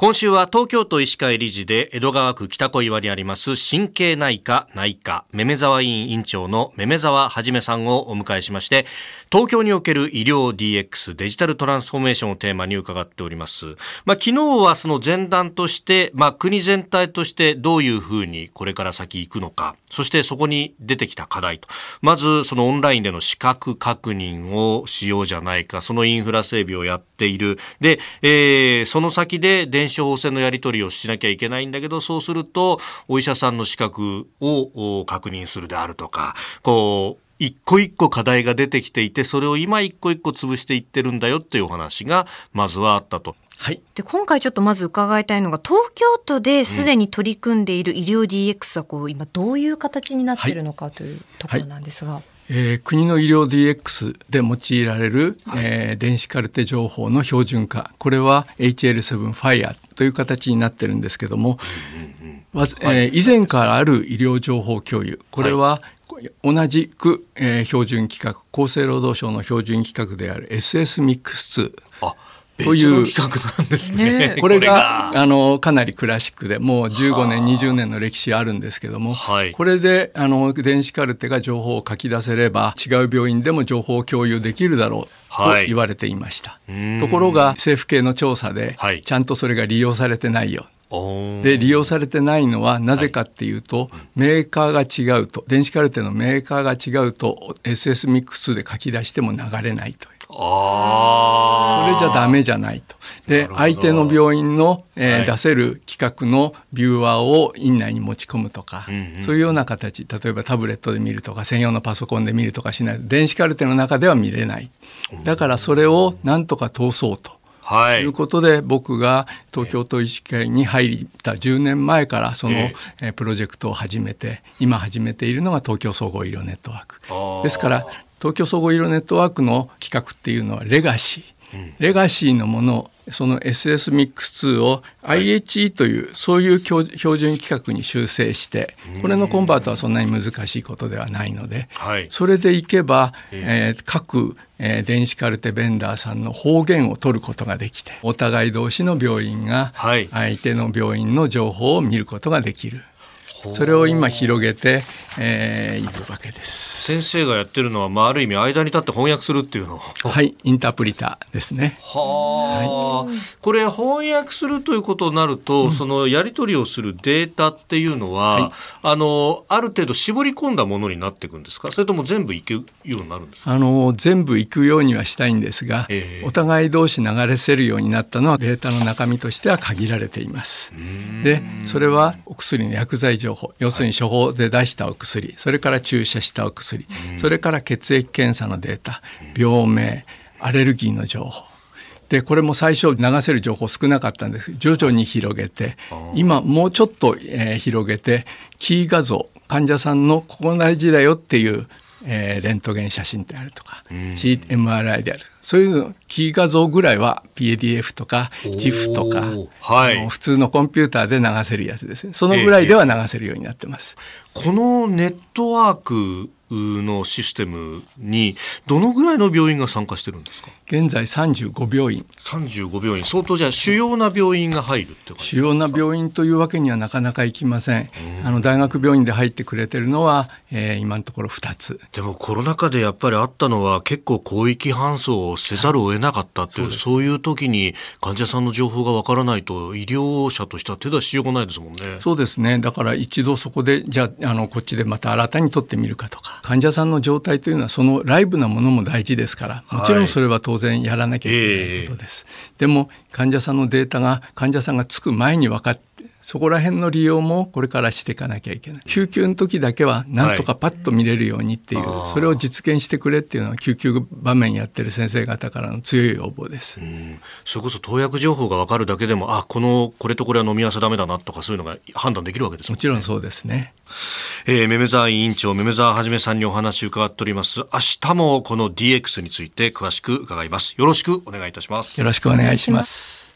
今週は東京都医師会理事で江戸川区北小岩にあります神経内科内科めめ沢委員委員長のめめ沢はじめさんをお迎えしまして東京における医療 DX デジタルトランスフォーメーションをテーマに伺っております。まあ、昨日はその前段として、まあ、国全体としてどういうふうにこれから先行くのか、そしてそこに出てきた課題と。まずそのオンラインでの資格確認をしようじゃないか、そのインフラ整備をやっている。で、えー、その先で電法制のやり取りをしなきゃいけないんだけど、そうすると、お医者さんの資格を確認するであるとか、こう、一個一個課題が出てきていて、それを今一個一個潰していってるんだよっていうお話が、まずはあったと。はい、で今回ちょっとまず伺いたいのが東京都ですでに取り組んでいる医療 DX はこう今どういう形になっているのかというところなんですが。はいえー、国の医療 DX で用いられる、はい、えー、電子カルテ情報の標準化。これは HL7 FIRE という形になってるんですけども、まず、えー、以前からある医療情報共有。これは、同じく、えー、標準規格厚生労働省の標準規格である SS ミックス2という。企画なんですね。これが。あのかなりクラシックでもう15年20年の歴史あるんですけども、はい、これであの電子カルテが情報を書き出せれば違う病院でも情報を共有できるだろうと言われていました。はい、ところが政府系の調査で、ちゃんとそれが利用されてないよ。で利用されてないのはなぜかっていうと、はい、メーカーが違うと電子カルテのメーカーが違うと SS ミックスで書き出しても流れないという。それじゃダメじゃないと。で相手の病院の、えーはい、出せる企画のビューアーを院内に持ち込むとか、うんうん、そういうような形。例えばタブレットで見るとか専用のパソコンで見るとかしないと電子カルテの中では見れない。だからそれをなんとか通そうと。はい、ということで僕が東京都医師会に入った10年前からその、えー、プロジェクトを始めて今始めているのが東京総合医療ネットワーク。ですから東京総合医療ネットワークの企画っていうのはレガシー、うん、レガシーのものその SS ミックス2を IHE という、そういう標準規格に修正してこれのコンバートはそんなに難しいことではないので、それでいけば、えー、各、えー、電子カルテベンダーさんの方言を取ることができてお互い同士の病院が相手の病院の情報を見ることができる。それを今広げて、えー、いるわけです。先生がやってるのは、まあ、ある意味間に立って翻訳するっていうの。はいインタープリターですね。は、はい、これ翻訳するということになると、うん、そのやり取りをするデータっていうのは、はい、あのある程度絞り込んだものになっていくんですか？それとも全部いくようになるんですか？あの全部いくようにはしたいんですが、えー、お互い同士流れせるようになったのはデータの中身としては限られています。でそれはお薬の薬剤情報要するに処方で出したお薬それから注射したお薬それから血液検査のデータ病名アレルギーの情報。でこれも最初流せる情報少なかったんです。徐々に広げて今もうちょっと、えー、広げてキー画像患者さんのここ大事だよっていうえー、レントゲン写真であるとか、うん、CMRI である。そういうキー画像ぐらいは PDF とか GIF とか、はい、普通のコンピューターで流せるやつですね。そのぐらいでは流せるようになってます。えー、このネットワークのシステムにどのぐらいの病院が参加してるんですか？現在35病院。35病院。相当じゃあ主要な病院が入るって主要な病院というわけにはなかなかいきません。あの大学病院で入ってくれてるのは、えー、今のところ2つ。でもコロナ禍でやっぱりあったのは結構広域搬送をせざるを得なかったっていう、はい、そういう時に患者さんの情報がわからないと医療者としては手出しようがないですもんね。そうですね。だから一度そこでじゃああのこっちでまた新たに取ってみるかとか。患者さんの状態というのはそのライブなものも大事ですから。もちろんそれは当然然やらなきゃいけないことです。えー、でも患者さんのデータが患者さんがつく前に分かってそこら辺の利用もこれからしていかなきゃいけない。救急の時だけはなんとかパッと見れるようにっていう、はい、それを実現してくれっていうのは救急場面やってる先生方からの強い要望です、それこそ投薬情報が分かるだけでもあこのこれとこれは飲み合わせダメだなとかそういうのが判断できるわけです、ね、もちろんそうですね。えー、めめざ委員長めめざはじめさんにお話伺っております。明日もこの DX について詳しく伺います。よろしくお願いいたします。よろしくお願いします